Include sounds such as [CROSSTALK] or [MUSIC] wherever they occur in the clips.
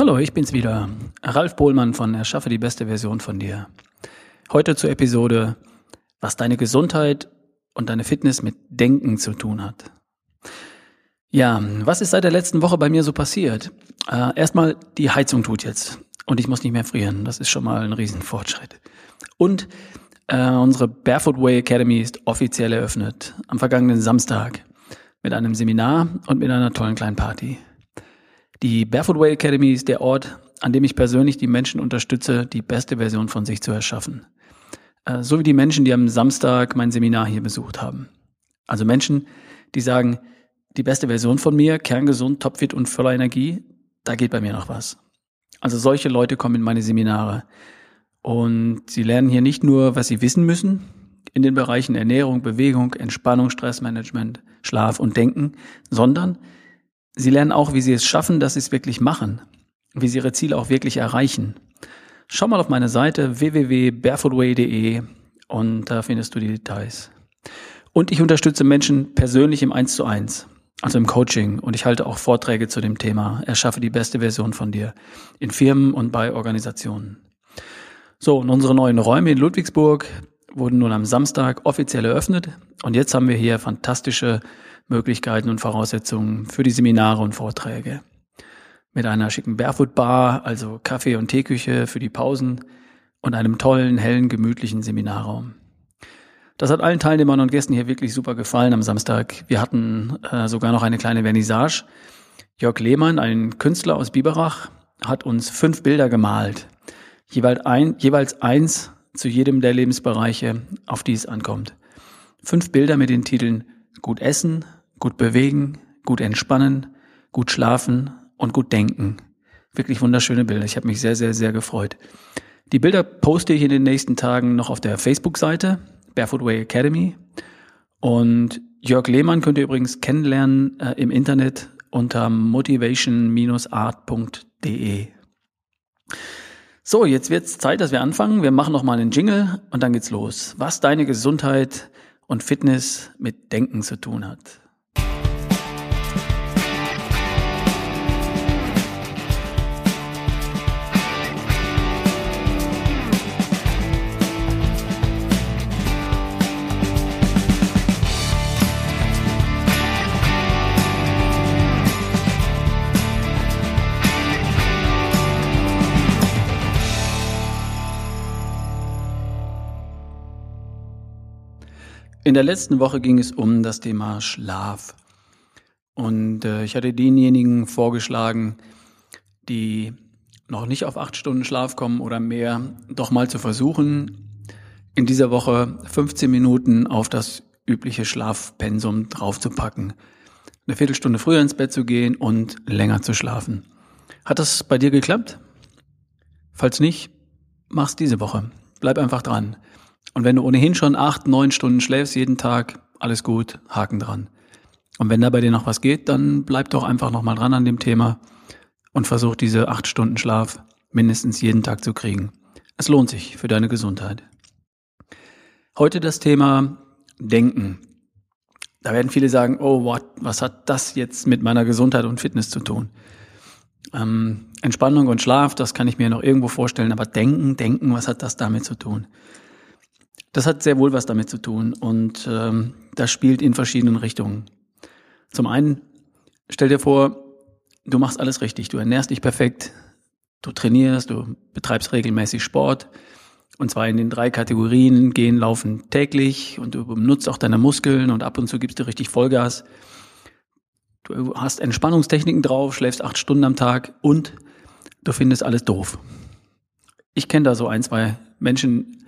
Hallo, ich bin's wieder. Ralf Bohlmann von Erschaffe die beste Version von dir. Heute zur Episode, was deine Gesundheit und deine Fitness mit Denken zu tun hat. Ja, was ist seit der letzten Woche bei mir so passiert? Äh, erstmal, die Heizung tut jetzt und ich muss nicht mehr frieren. Das ist schon mal ein Riesenfortschritt. Und äh, unsere Barefoot Way Academy ist offiziell eröffnet am vergangenen Samstag mit einem Seminar und mit einer tollen kleinen Party. Die Barefoot Way Academy ist der Ort, an dem ich persönlich die Menschen unterstütze, die beste Version von sich zu erschaffen. Äh, so wie die Menschen, die am Samstag mein Seminar hier besucht haben. Also Menschen, die sagen, die beste Version von mir, kerngesund, topfit und voller Energie, da geht bei mir noch was. Also solche Leute kommen in meine Seminare. Und sie lernen hier nicht nur, was sie wissen müssen in den Bereichen Ernährung, Bewegung, Entspannung, Stressmanagement, Schlaf und Denken, sondern Sie lernen auch, wie Sie es schaffen, dass Sie es wirklich machen, wie Sie Ihre Ziele auch wirklich erreichen. Schau mal auf meine Seite www.barefootway.de und da findest du die Details. Und ich unterstütze Menschen persönlich im 1 zu 1, also im Coaching und ich halte auch Vorträge zu dem Thema Erschaffe die beste Version von dir in Firmen und bei Organisationen. So, und unsere neuen Räume in Ludwigsburg wurden nun am Samstag offiziell eröffnet und jetzt haben wir hier fantastische Möglichkeiten und Voraussetzungen für die Seminare und Vorträge. Mit einer schicken Barefoot Bar, also Kaffee- und Teeküche für die Pausen und einem tollen, hellen, gemütlichen Seminarraum. Das hat allen Teilnehmern und Gästen hier wirklich super gefallen am Samstag. Wir hatten äh, sogar noch eine kleine Vernissage. Jörg Lehmann, ein Künstler aus Biberach, hat uns fünf Bilder gemalt. Jeweils, ein, jeweils eins zu jedem der Lebensbereiche, auf die es ankommt. Fünf Bilder mit den Titeln Gut essen, gut bewegen, gut entspannen, gut schlafen und gut denken. Wirklich wunderschöne Bilder. Ich habe mich sehr, sehr, sehr gefreut. Die Bilder poste ich in den nächsten Tagen noch auf der Facebook-Seite Barefoot Way Academy. Und Jörg Lehmann könnt ihr übrigens kennenlernen äh, im Internet unter motivation-art.de. So, jetzt wird's Zeit, dass wir anfangen. Wir machen noch mal einen Jingle und dann geht's los. Was deine Gesundheit und Fitness mit Denken zu tun hat. In der letzten Woche ging es um das Thema Schlaf. Und äh, ich hatte denjenigen vorgeschlagen, die noch nicht auf acht Stunden Schlaf kommen oder mehr, doch mal zu versuchen, in dieser Woche 15 Minuten auf das übliche Schlafpensum draufzupacken. Eine Viertelstunde früher ins Bett zu gehen und länger zu schlafen. Hat das bei dir geklappt? Falls nicht, mach's diese Woche. Bleib einfach dran. Und wenn du ohnehin schon acht, neun Stunden schläfst jeden Tag, alles gut, Haken dran. Und wenn da bei dir noch was geht, dann bleib doch einfach nochmal dran an dem Thema und versuch diese acht Stunden Schlaf mindestens jeden Tag zu kriegen. Es lohnt sich für deine Gesundheit. Heute das Thema Denken. Da werden viele sagen, oh, what, was hat das jetzt mit meiner Gesundheit und Fitness zu tun? Ähm, Entspannung und Schlaf, das kann ich mir noch irgendwo vorstellen, aber Denken, Denken, was hat das damit zu tun? Das hat sehr wohl was damit zu tun und ähm, das spielt in verschiedenen Richtungen. Zum einen, stell dir vor, du machst alles richtig, du ernährst dich perfekt, du trainierst, du betreibst regelmäßig Sport und zwar in den drei Kategorien, gehen, laufen täglich und du benutzt auch deine Muskeln und ab und zu gibst du richtig Vollgas. Du hast Entspannungstechniken drauf, schläfst acht Stunden am Tag und du findest alles doof. Ich kenne da so ein, zwei Menschen,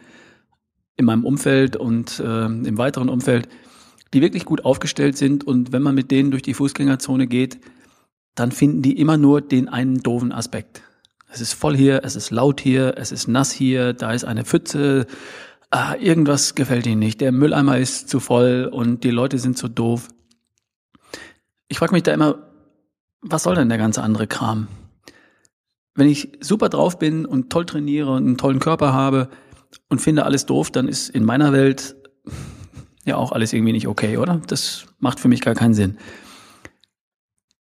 in meinem Umfeld und äh, im weiteren Umfeld, die wirklich gut aufgestellt sind und wenn man mit denen durch die Fußgängerzone geht, dann finden die immer nur den einen doofen Aspekt. Es ist voll hier, es ist laut hier, es ist nass hier, da ist eine Pfütze, ah, irgendwas gefällt ihnen nicht, der Mülleimer ist zu voll und die Leute sind zu doof. Ich frage mich da immer, was soll denn der ganze andere Kram? Wenn ich super drauf bin und toll trainiere und einen tollen Körper habe, und finde alles doof, dann ist in meiner Welt ja auch alles irgendwie nicht okay, oder? Das macht für mich gar keinen Sinn.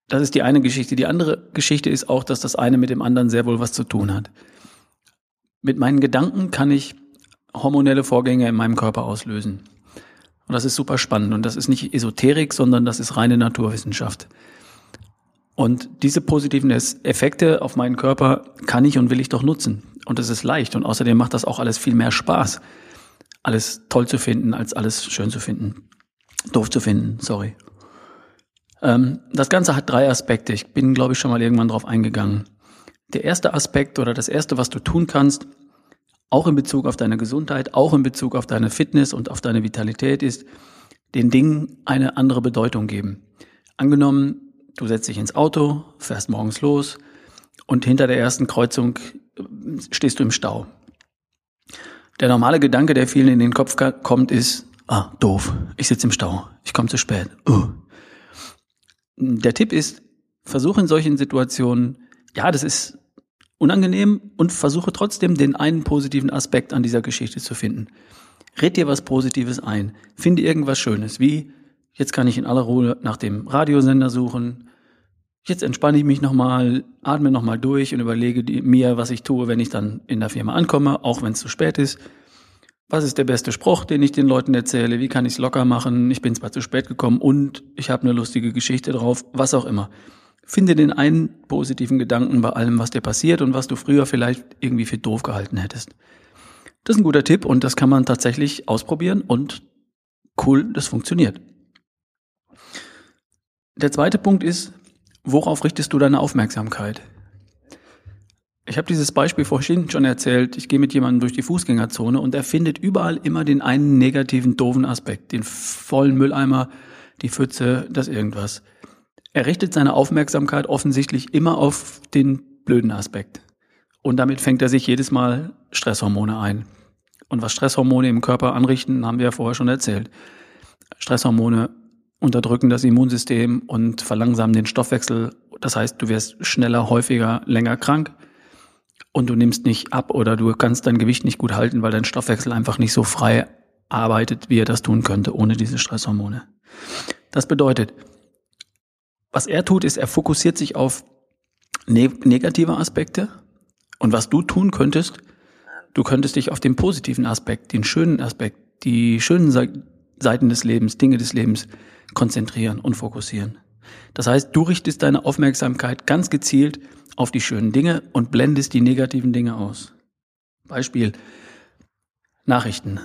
Das ist die eine Geschichte. Die andere Geschichte ist auch, dass das eine mit dem anderen sehr wohl was zu tun hat. Mit meinen Gedanken kann ich hormonelle Vorgänge in meinem Körper auslösen. Und das ist super spannend. Und das ist nicht Esoterik, sondern das ist reine Naturwissenschaft. Und diese positiven Effekte auf meinen Körper kann ich und will ich doch nutzen. Und es ist leicht. Und außerdem macht das auch alles viel mehr Spaß, alles toll zu finden, als alles schön zu finden. Doof zu finden, sorry. Ähm, das Ganze hat drei Aspekte. Ich bin, glaube ich, schon mal irgendwann drauf eingegangen. Der erste Aspekt oder das erste, was du tun kannst, auch in Bezug auf deine Gesundheit, auch in Bezug auf deine Fitness und auf deine Vitalität ist, den Dingen eine andere Bedeutung geben. Angenommen, du setzt dich ins Auto, fährst morgens los und hinter der ersten Kreuzung stehst du im Stau. Der normale Gedanke, der vielen in den Kopf kommt, ist, ah, doof, ich sitze im Stau, ich komme zu spät. Uh. Der Tipp ist, versuche in solchen Situationen, ja, das ist unangenehm und versuche trotzdem den einen positiven Aspekt an dieser Geschichte zu finden. Red dir was Positives ein. Finde irgendwas Schönes, wie jetzt kann ich in aller Ruhe nach dem Radiosender suchen. Jetzt entspanne ich mich nochmal, atme nochmal durch und überlege mir, was ich tue, wenn ich dann in der Firma ankomme, auch wenn es zu spät ist. Was ist der beste Spruch, den ich den Leuten erzähle? Wie kann ich es locker machen? Ich bin zwar zu spät gekommen und ich habe eine lustige Geschichte drauf, was auch immer. Finde den einen positiven Gedanken bei allem, was dir passiert und was du früher vielleicht irgendwie für doof gehalten hättest. Das ist ein guter Tipp und das kann man tatsächlich ausprobieren und cool, das funktioniert. Der zweite Punkt ist, worauf richtest du deine Aufmerksamkeit? Ich habe dieses Beispiel vorhin schon erzählt. Ich gehe mit jemandem durch die Fußgängerzone und er findet überall immer den einen negativen, doofen Aspekt. Den vollen Mülleimer, die Pfütze, das irgendwas. Er richtet seine Aufmerksamkeit offensichtlich immer auf den blöden Aspekt. Und damit fängt er sich jedes Mal Stresshormone ein. Und was Stresshormone im Körper anrichten, haben wir ja vorher schon erzählt. Stresshormone unterdrücken das Immunsystem und verlangsamen den Stoffwechsel. Das heißt, du wirst schneller, häufiger, länger krank und du nimmst nicht ab oder du kannst dein Gewicht nicht gut halten, weil dein Stoffwechsel einfach nicht so frei arbeitet, wie er das tun könnte ohne diese Stresshormone. Das bedeutet, was er tut, ist, er fokussiert sich auf ne negative Aspekte. Und was du tun könntest, du könntest dich auf den positiven Aspekt, den schönen Aspekt, die schönen Seiten des Lebens, Dinge des Lebens konzentrieren und fokussieren. Das heißt, du richtest deine Aufmerksamkeit ganz gezielt auf die schönen Dinge und blendest die negativen Dinge aus. Beispiel Nachrichten.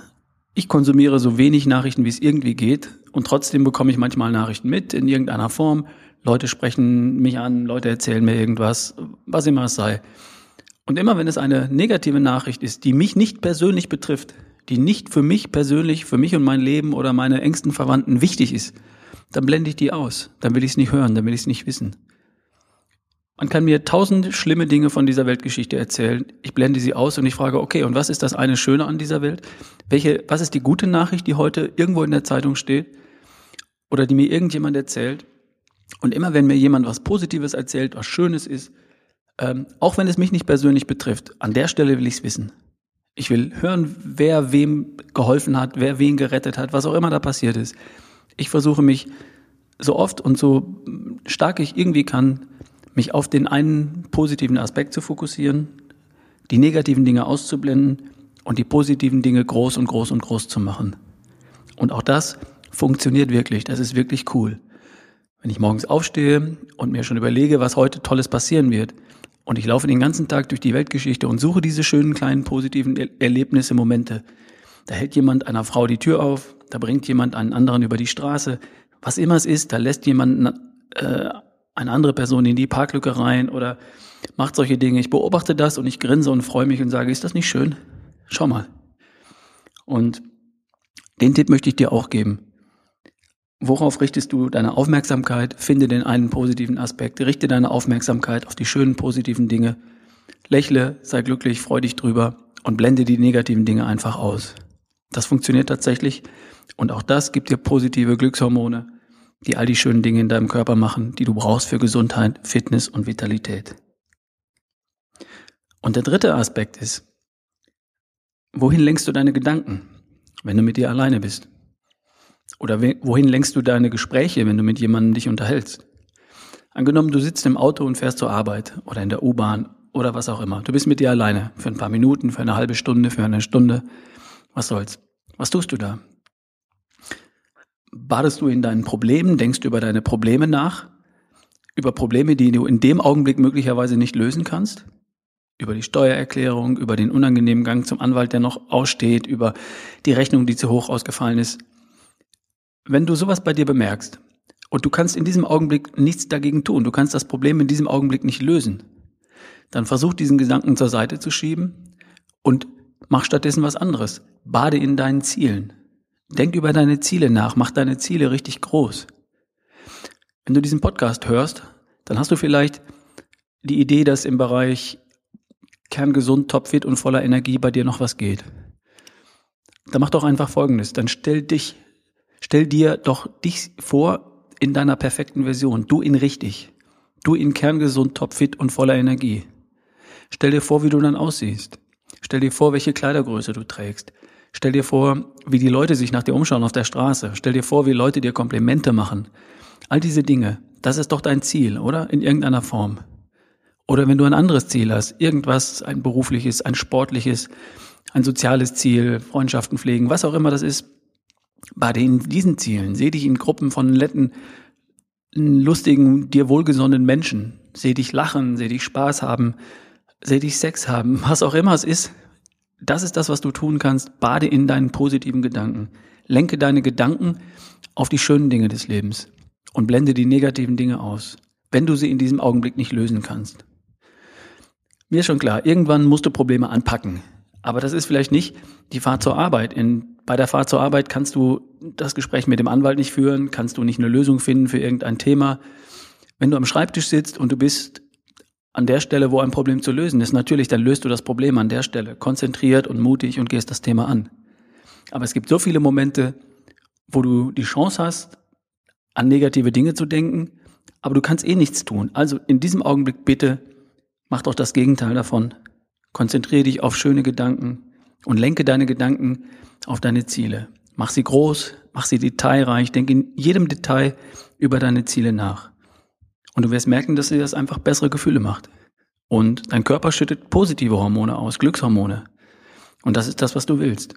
Ich konsumiere so wenig Nachrichten, wie es irgendwie geht, und trotzdem bekomme ich manchmal Nachrichten mit in irgendeiner Form. Leute sprechen mich an, Leute erzählen mir irgendwas, was immer es sei. Und immer wenn es eine negative Nachricht ist, die mich nicht persönlich betrifft, die nicht für mich persönlich, für mich und mein Leben oder meine engsten Verwandten wichtig ist, dann blende ich die aus. Dann will ich es nicht hören, dann will ich es nicht wissen. Man kann mir tausend schlimme Dinge von dieser Weltgeschichte erzählen. Ich blende sie aus und ich frage, okay, und was ist das eine Schöne an dieser Welt? Welche, was ist die gute Nachricht, die heute irgendwo in der Zeitung steht? Oder die mir irgendjemand erzählt? Und immer wenn mir jemand was Positives erzählt, was Schönes ist, ähm, auch wenn es mich nicht persönlich betrifft, an der Stelle will ich es wissen. Ich will hören, wer wem geholfen hat, wer wen gerettet hat, was auch immer da passiert ist. Ich versuche mich so oft und so stark ich irgendwie kann, mich auf den einen positiven Aspekt zu fokussieren, die negativen Dinge auszublenden und die positiven Dinge groß und groß und groß zu machen. Und auch das funktioniert wirklich. Das ist wirklich cool. Wenn ich morgens aufstehe und mir schon überlege, was heute Tolles passieren wird, und ich laufe den ganzen Tag durch die Weltgeschichte und suche diese schönen kleinen positiven Erlebnisse, Momente. Da hält jemand einer Frau die Tür auf, da bringt jemand einen anderen über die Straße, was immer es ist, da lässt jemand äh, eine andere Person in die Parklücke rein oder macht solche Dinge. Ich beobachte das und ich grinse und freue mich und sage, ist das nicht schön? Schau mal. Und den Tipp möchte ich dir auch geben. Worauf richtest du deine Aufmerksamkeit? Finde den einen positiven Aspekt. Richte deine Aufmerksamkeit auf die schönen positiven Dinge. Lächle, sei glücklich, freu dich drüber und blende die negativen Dinge einfach aus. Das funktioniert tatsächlich und auch das gibt dir positive Glückshormone, die all die schönen Dinge in deinem Körper machen, die du brauchst für Gesundheit, Fitness und Vitalität. Und der dritte Aspekt ist, wohin lenkst du deine Gedanken, wenn du mit dir alleine bist? Oder wohin lenkst du deine Gespräche, wenn du mit jemandem dich unterhältst? Angenommen, du sitzt im Auto und fährst zur Arbeit oder in der U-Bahn oder was auch immer. Du bist mit dir alleine für ein paar Minuten, für eine halbe Stunde, für eine Stunde. Was soll's? Was tust du da? Badest du in deinen Problemen, denkst du über deine Probleme nach? Über Probleme, die du in dem Augenblick möglicherweise nicht lösen kannst? Über die Steuererklärung, über den unangenehmen Gang zum Anwalt, der noch aussteht, über die Rechnung, die zu hoch ausgefallen ist. Wenn du sowas bei dir bemerkst und du kannst in diesem Augenblick nichts dagegen tun, du kannst das Problem in diesem Augenblick nicht lösen, dann versuch diesen Gedanken zur Seite zu schieben und mach stattdessen was anderes. Bade in deinen Zielen. Denk über deine Ziele nach, mach deine Ziele richtig groß. Wenn du diesen Podcast hörst, dann hast du vielleicht die Idee, dass im Bereich kerngesund, topfit und voller Energie bei dir noch was geht. Dann mach doch einfach Folgendes. Dann stell dich, stell dir doch dich vor in deiner perfekten Version. Du in richtig. Du in kerngesund, topfit und voller Energie. Stell dir vor, wie du dann aussiehst. Stell dir vor, welche Kleidergröße du trägst. Stell dir vor, wie die Leute sich nach dir umschauen auf der Straße. Stell dir vor, wie Leute dir Komplimente machen. All diese Dinge, das ist doch dein Ziel, oder? In irgendeiner Form. Oder wenn du ein anderes Ziel hast, irgendwas, ein berufliches, ein sportliches, ein soziales Ziel, Freundschaften pflegen, was auch immer das ist, bei den, diesen Zielen, seh dich in Gruppen von netten, lustigen, dir wohlgesonnenen Menschen. Seh dich lachen, seh dich Spaß haben, seh dich Sex haben, [LAUGHS] was auch immer es ist. Das ist das, was du tun kannst. Bade in deinen positiven Gedanken. Lenke deine Gedanken auf die schönen Dinge des Lebens und blende die negativen Dinge aus, wenn du sie in diesem Augenblick nicht lösen kannst. Mir ist schon klar, irgendwann musst du Probleme anpacken. Aber das ist vielleicht nicht die Fahrt zur Arbeit. In, bei der Fahrt zur Arbeit kannst du das Gespräch mit dem Anwalt nicht führen, kannst du nicht eine Lösung finden für irgendein Thema. Wenn du am Schreibtisch sitzt und du bist an der Stelle, wo ein Problem zu lösen ist, natürlich, dann löst du das Problem an der Stelle, konzentriert und mutig und gehst das Thema an. Aber es gibt so viele Momente, wo du die Chance hast, an negative Dinge zu denken, aber du kannst eh nichts tun. Also in diesem Augenblick bitte mach doch das Gegenteil davon. Konzentriere dich auf schöne Gedanken und lenke deine Gedanken auf deine Ziele. Mach sie groß, mach sie detailreich, denk in jedem Detail über deine Ziele nach. Und du wirst merken, dass dir das einfach bessere Gefühle macht. Und dein Körper schüttet positive Hormone aus, Glückshormone. Und das ist das, was du willst.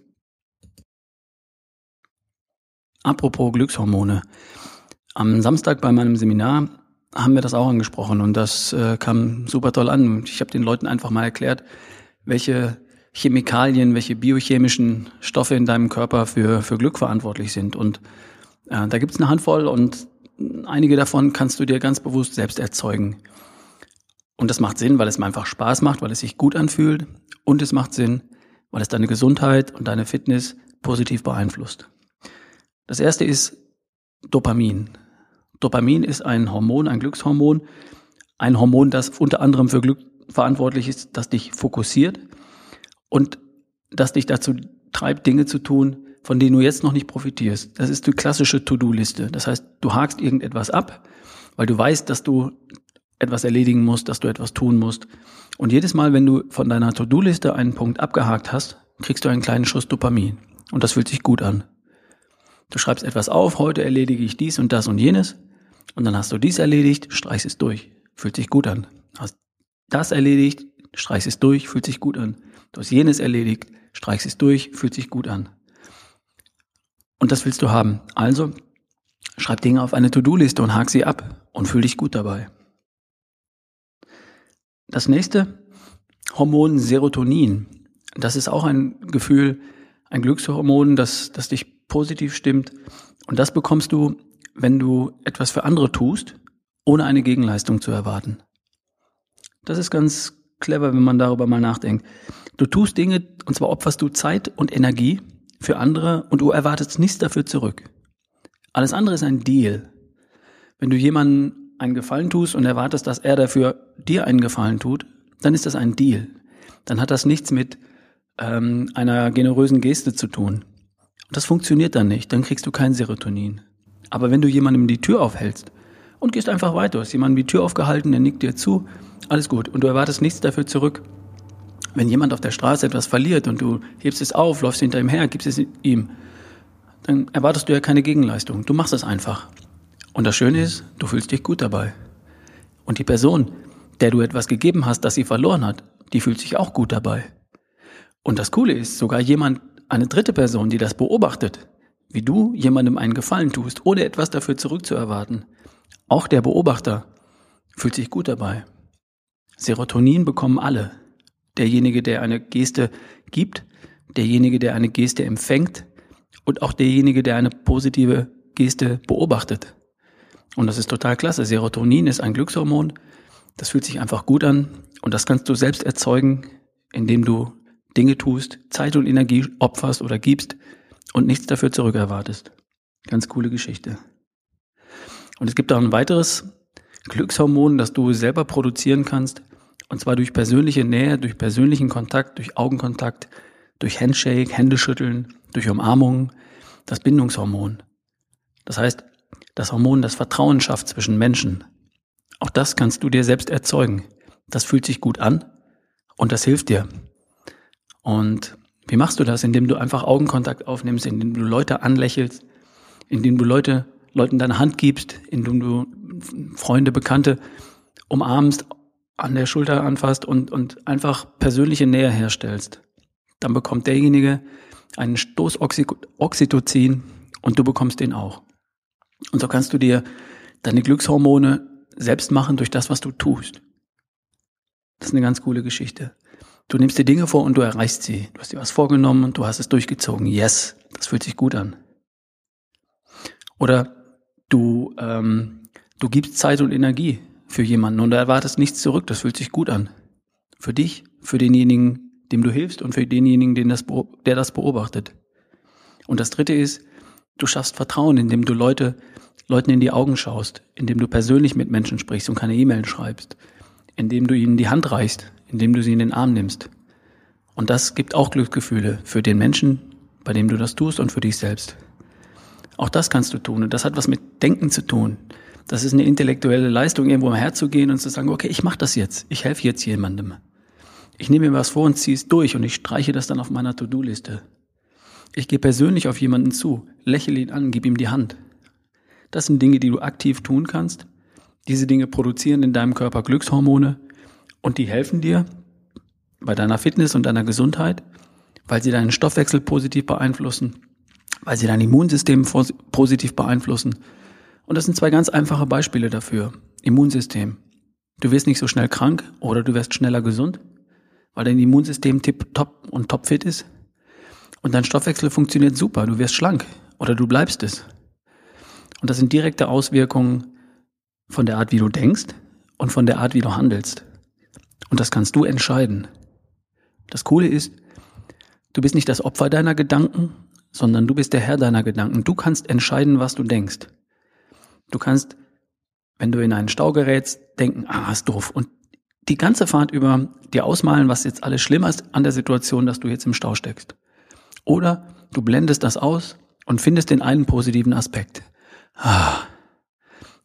Apropos Glückshormone. Am Samstag bei meinem Seminar haben wir das auch angesprochen und das äh, kam super toll an. Ich habe den Leuten einfach mal erklärt, welche Chemikalien, welche biochemischen Stoffe in deinem Körper für, für Glück verantwortlich sind. Und äh, da gibt's eine Handvoll und einige davon kannst du dir ganz bewusst selbst erzeugen. Und das macht Sinn, weil es mir einfach Spaß macht, weil es sich gut anfühlt. Und es macht Sinn, weil es deine Gesundheit und deine Fitness positiv beeinflusst. Das erste ist Dopamin. Dopamin ist ein Hormon, ein Glückshormon. Ein Hormon, das unter anderem für Glück verantwortlich ist, das dich fokussiert und das dich dazu treibt, Dinge zu tun, von denen du jetzt noch nicht profitierst. Das ist die klassische To-Do-Liste. Das heißt, du hakst irgendetwas ab, weil du weißt, dass du etwas erledigen musst, dass du etwas tun musst. Und jedes Mal, wenn du von deiner To-Do-Liste einen Punkt abgehakt hast, kriegst du einen kleinen Schuss Dopamin. Und das fühlt sich gut an. Du schreibst etwas auf, heute erledige ich dies und das und jenes. Und dann hast du dies erledigt, streichst es durch. Fühlt sich gut an. Hast das erledigt, streichst es durch, fühlt sich gut an. Du hast jenes erledigt, streichst es durch, fühlt sich gut an. Und das willst du haben. Also schreib Dinge auf eine To-Do-Liste und hak sie ab und fühl dich gut dabei. Das nächste, Hormon Serotonin. Das ist auch ein Gefühl, ein Glückshormon, das, das dich positiv stimmt. Und das bekommst du, wenn du etwas für andere tust, ohne eine Gegenleistung zu erwarten. Das ist ganz clever, wenn man darüber mal nachdenkt. Du tust Dinge, und zwar opferst du Zeit und Energie, für andere und du erwartest nichts dafür zurück. Alles andere ist ein Deal. Wenn du jemandem einen Gefallen tust und erwartest, dass er dafür dir einen Gefallen tut, dann ist das ein Deal. Dann hat das nichts mit ähm, einer generösen Geste zu tun. Und das funktioniert dann nicht, dann kriegst du kein Serotonin. Aber wenn du jemandem die Tür aufhältst und gehst einfach weiter, du hast jemandem die Tür aufgehalten, der nickt dir zu, alles gut, und du erwartest nichts dafür zurück, wenn jemand auf der Straße etwas verliert und du hebst es auf, läufst hinter ihm her, gibst es ihm, dann erwartest du ja keine Gegenleistung. Du machst es einfach. Und das Schöne ist, du fühlst dich gut dabei. Und die Person, der du etwas gegeben hast, das sie verloren hat, die fühlt sich auch gut dabei. Und das Coole ist, sogar jemand, eine dritte Person, die das beobachtet, wie du jemandem einen Gefallen tust, ohne etwas dafür zurückzuerwarten, auch der Beobachter fühlt sich gut dabei. Serotonin bekommen alle. Derjenige, der eine Geste gibt, derjenige, der eine Geste empfängt und auch derjenige, der eine positive Geste beobachtet. Und das ist total klasse. Serotonin ist ein Glückshormon. Das fühlt sich einfach gut an und das kannst du selbst erzeugen, indem du Dinge tust, Zeit und Energie opferst oder gibst und nichts dafür zurückerwartest. Ganz coole Geschichte. Und es gibt auch ein weiteres Glückshormon, das du selber produzieren kannst. Und zwar durch persönliche Nähe, durch persönlichen Kontakt, durch Augenkontakt, durch Handshake, Händeschütteln, durch Umarmung, das Bindungshormon. Das heißt, das Hormon, das Vertrauen schafft zwischen Menschen. Auch das kannst du dir selbst erzeugen. Das fühlt sich gut an und das hilft dir. Und wie machst du das? Indem du einfach Augenkontakt aufnimmst, indem du Leute anlächelst, indem du Leute, Leuten deine Hand gibst, indem du Freunde, Bekannte umarmst, an der Schulter anfasst und, und einfach persönliche Nähe herstellst. Dann bekommt derjenige einen Stoß Oxytocin und du bekommst den auch. Und so kannst du dir deine Glückshormone selbst machen durch das, was du tust. Das ist eine ganz coole Geschichte. Du nimmst dir Dinge vor und du erreichst sie. Du hast dir was vorgenommen und du hast es durchgezogen. Yes, das fühlt sich gut an. Oder du, ähm, du gibst Zeit und Energie für jemanden und du erwartest nichts zurück. Das fühlt sich gut an. Für dich, für denjenigen, dem du hilfst und für denjenigen, den das, der das beobachtet. Und das dritte ist, du schaffst Vertrauen, indem du Leute, Leuten in die Augen schaust, indem du persönlich mit Menschen sprichst und keine E-Mail schreibst, indem du ihnen die Hand reichst, indem du sie in den Arm nimmst. Und das gibt auch Glücksgefühle für den Menschen, bei dem du das tust und für dich selbst. Auch das kannst du tun und das hat was mit Denken zu tun. Das ist eine intellektuelle Leistung, irgendwo herzugehen und zu sagen, okay, ich mache das jetzt, ich helfe jetzt jemandem. Ich nehme mir was vor und ziehe es durch und ich streiche das dann auf meiner To-Do-Liste. Ich gehe persönlich auf jemanden zu, lächle ihn an, gib ihm die Hand. Das sind Dinge, die du aktiv tun kannst. Diese Dinge produzieren in deinem Körper Glückshormone und die helfen dir bei deiner Fitness und deiner Gesundheit, weil sie deinen Stoffwechsel positiv beeinflussen, weil sie dein Immunsystem positiv beeinflussen. Und das sind zwei ganz einfache Beispiele dafür. Immunsystem. Du wirst nicht so schnell krank oder du wirst schneller gesund, weil dein Immunsystem tip top und topfit ist. Und dein Stoffwechsel funktioniert super. Du wirst schlank oder du bleibst es. Und das sind direkte Auswirkungen von der Art, wie du denkst und von der Art, wie du handelst. Und das kannst du entscheiden. Das Coole ist, du bist nicht das Opfer deiner Gedanken, sondern du bist der Herr deiner Gedanken. Du kannst entscheiden, was du denkst. Du kannst, wenn du in einen Stau gerätst, denken, ah, ist doof. Und die ganze Fahrt über dir ausmalen, was jetzt alles schlimmer ist an der Situation, dass du jetzt im Stau steckst. Oder du blendest das aus und findest den einen positiven Aspekt. Ah,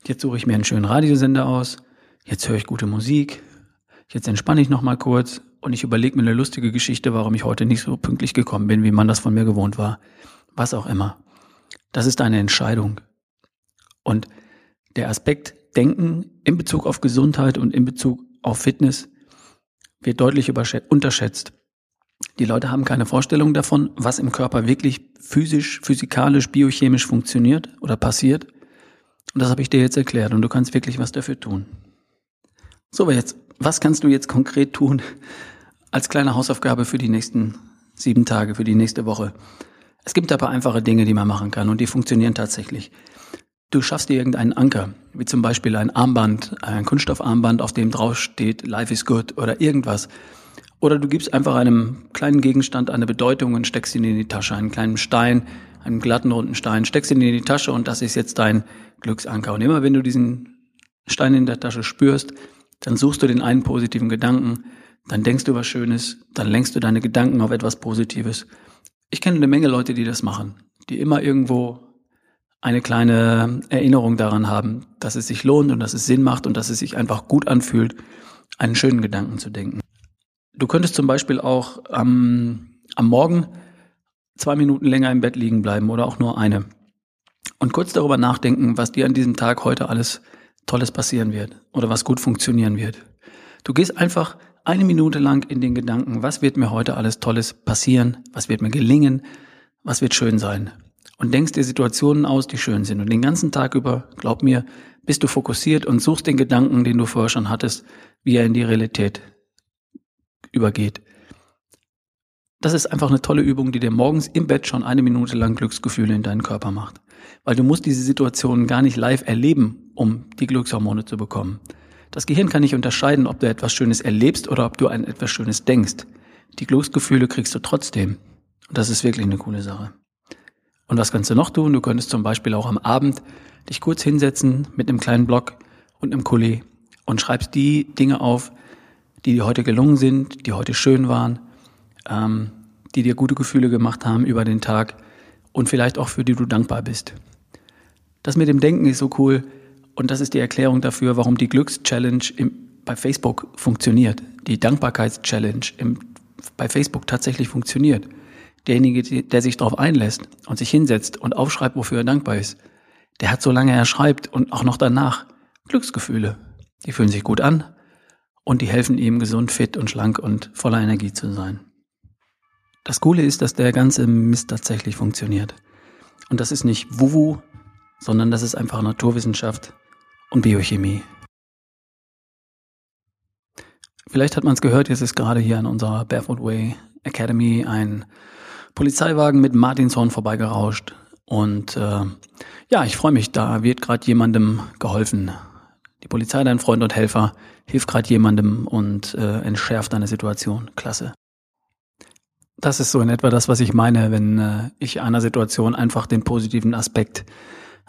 jetzt suche ich mir einen schönen Radiosender aus, jetzt höre ich gute Musik, jetzt entspanne ich nochmal kurz und ich überlege mir eine lustige Geschichte, warum ich heute nicht so pünktlich gekommen bin, wie man das von mir gewohnt war. Was auch immer. Das ist eine Entscheidung. Und der Aspekt Denken in Bezug auf Gesundheit und in Bezug auf Fitness wird deutlich unterschätzt. Die Leute haben keine Vorstellung davon, was im Körper wirklich physisch, physikalisch, biochemisch funktioniert oder passiert. Und das habe ich dir jetzt erklärt und du kannst wirklich was dafür tun. So, jetzt, was kannst du jetzt konkret tun als kleine Hausaufgabe für die nächsten sieben Tage, für die nächste Woche? Es gibt ein paar einfache Dinge, die man machen kann und die funktionieren tatsächlich. Du schaffst dir irgendeinen Anker, wie zum Beispiel ein Armband, ein Kunststoffarmband, auf dem drauf steht Life is good oder irgendwas. Oder du gibst einfach einem kleinen Gegenstand eine Bedeutung und steckst ihn in die Tasche, einen kleinen Stein, einen glatten runden Stein, steckst ihn in die Tasche und das ist jetzt dein Glücksanker. Und immer wenn du diesen Stein in der Tasche spürst, dann suchst du den einen positiven Gedanken, dann denkst du was Schönes, dann lenkst du deine Gedanken auf etwas Positives. Ich kenne eine Menge Leute, die das machen, die immer irgendwo eine kleine Erinnerung daran haben, dass es sich lohnt und dass es Sinn macht und dass es sich einfach gut anfühlt, einen schönen Gedanken zu denken. Du könntest zum Beispiel auch am, am Morgen zwei Minuten länger im Bett liegen bleiben oder auch nur eine und kurz darüber nachdenken, was dir an diesem Tag heute alles Tolles passieren wird oder was gut funktionieren wird. Du gehst einfach eine Minute lang in den Gedanken, was wird mir heute alles Tolles passieren, was wird mir gelingen, was wird schön sein. Und denkst dir Situationen aus, die schön sind. Und den ganzen Tag über, glaub mir, bist du fokussiert und suchst den Gedanken, den du vorher schon hattest, wie er in die Realität übergeht. Das ist einfach eine tolle Übung, die dir morgens im Bett schon eine Minute lang Glücksgefühle in deinen Körper macht. Weil du musst diese Situationen gar nicht live erleben, um die Glückshormone zu bekommen. Das Gehirn kann nicht unterscheiden, ob du etwas Schönes erlebst oder ob du an etwas Schönes denkst. Die Glücksgefühle kriegst du trotzdem. Und das ist wirklich eine coole Sache. Und was kannst du noch tun? Du könntest zum Beispiel auch am Abend dich kurz hinsetzen mit einem kleinen Block und einem Kuli und schreibst die Dinge auf, die heute gelungen sind, die heute schön waren, ähm, die dir gute Gefühle gemacht haben über den Tag und vielleicht auch für die du dankbar bist. Das mit dem Denken ist so cool und das ist die Erklärung dafür, warum die Glückschallenge bei Facebook funktioniert. Die Dankbarkeitschallenge bei Facebook tatsächlich funktioniert. Derjenige, der sich darauf einlässt und sich hinsetzt und aufschreibt, wofür er dankbar ist, der hat, solange er schreibt und auch noch danach, Glücksgefühle. Die fühlen sich gut an und die helfen ihm, gesund, fit und schlank und voller Energie zu sein. Das Coole ist, dass der ganze Mist tatsächlich funktioniert. Und das ist nicht Wuwu, sondern das ist einfach Naturwissenschaft und Biochemie. Vielleicht hat man es gehört, jetzt ist gerade hier an unserer Barefoot Way Academy ein Polizeiwagen mit Martinshorn vorbeigerauscht. Und äh, ja, ich freue mich, da wird gerade jemandem geholfen. Die Polizei, dein Freund und Helfer, hilft gerade jemandem und äh, entschärft eine Situation. Klasse. Das ist so in etwa das, was ich meine, wenn äh, ich einer Situation einfach den positiven Aspekt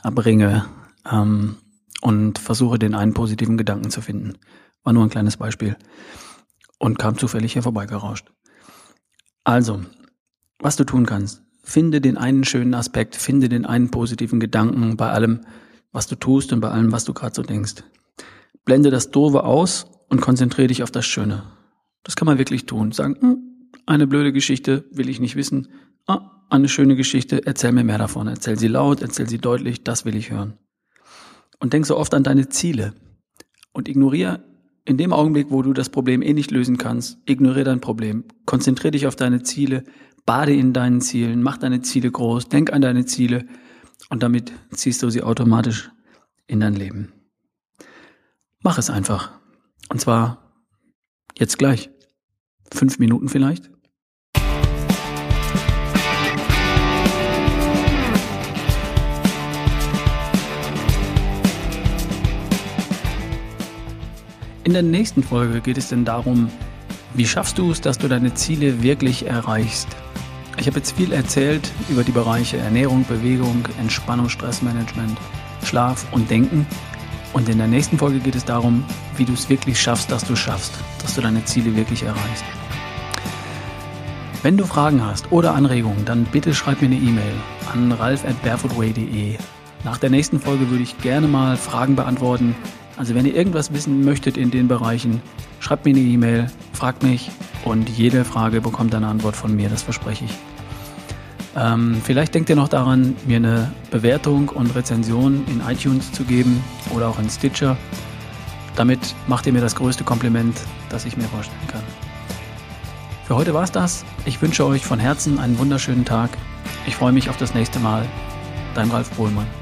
erbringe ähm, und versuche, den einen positiven Gedanken zu finden. War nur ein kleines Beispiel und kam zufällig hier vorbeigerauscht. Also, was du tun kannst, finde den einen schönen Aspekt, finde den einen positiven Gedanken bei allem, was du tust und bei allem, was du gerade so denkst. Blende das Doofe aus und konzentriere dich auf das Schöne. Das kann man wirklich tun. Sagen, hm, eine blöde Geschichte will ich nicht wissen. Ah, eine schöne Geschichte, erzähl mir mehr davon. Erzähl sie laut, erzähl sie deutlich, das will ich hören. Und denk so oft an deine Ziele. Und ignoriere in dem Augenblick, wo du das Problem eh nicht lösen kannst, ignoriere dein Problem. Konzentriere dich auf deine Ziele, bade in deinen Zielen, mach deine Ziele groß, denk an deine Ziele und damit ziehst du sie automatisch in dein Leben. Mach es einfach. Und zwar jetzt gleich. Fünf Minuten vielleicht. In der nächsten Folge geht es denn darum, wie schaffst du es, dass du deine Ziele wirklich erreichst? Ich habe jetzt viel erzählt über die Bereiche Ernährung, Bewegung, Entspannung, Stressmanagement, Schlaf und Denken. Und in der nächsten Folge geht es darum, wie du es wirklich schaffst, dass du schaffst, dass du deine Ziele wirklich erreichst. Wenn du Fragen hast oder Anregungen, dann bitte schreib mir eine E-Mail an ralf at barefootway.de. Nach der nächsten Folge würde ich gerne mal Fragen beantworten. Also wenn ihr irgendwas wissen möchtet in den Bereichen, schreibt mir eine E-Mail, fragt mich und jede Frage bekommt eine Antwort von mir, das verspreche ich. Ähm, vielleicht denkt ihr noch daran, mir eine Bewertung und Rezension in iTunes zu geben oder auch in Stitcher. Damit macht ihr mir das größte Kompliment, das ich mir vorstellen kann. Für heute war es das. Ich wünsche euch von Herzen einen wunderschönen Tag. Ich freue mich auf das nächste Mal. Dein Ralf Bohlmann.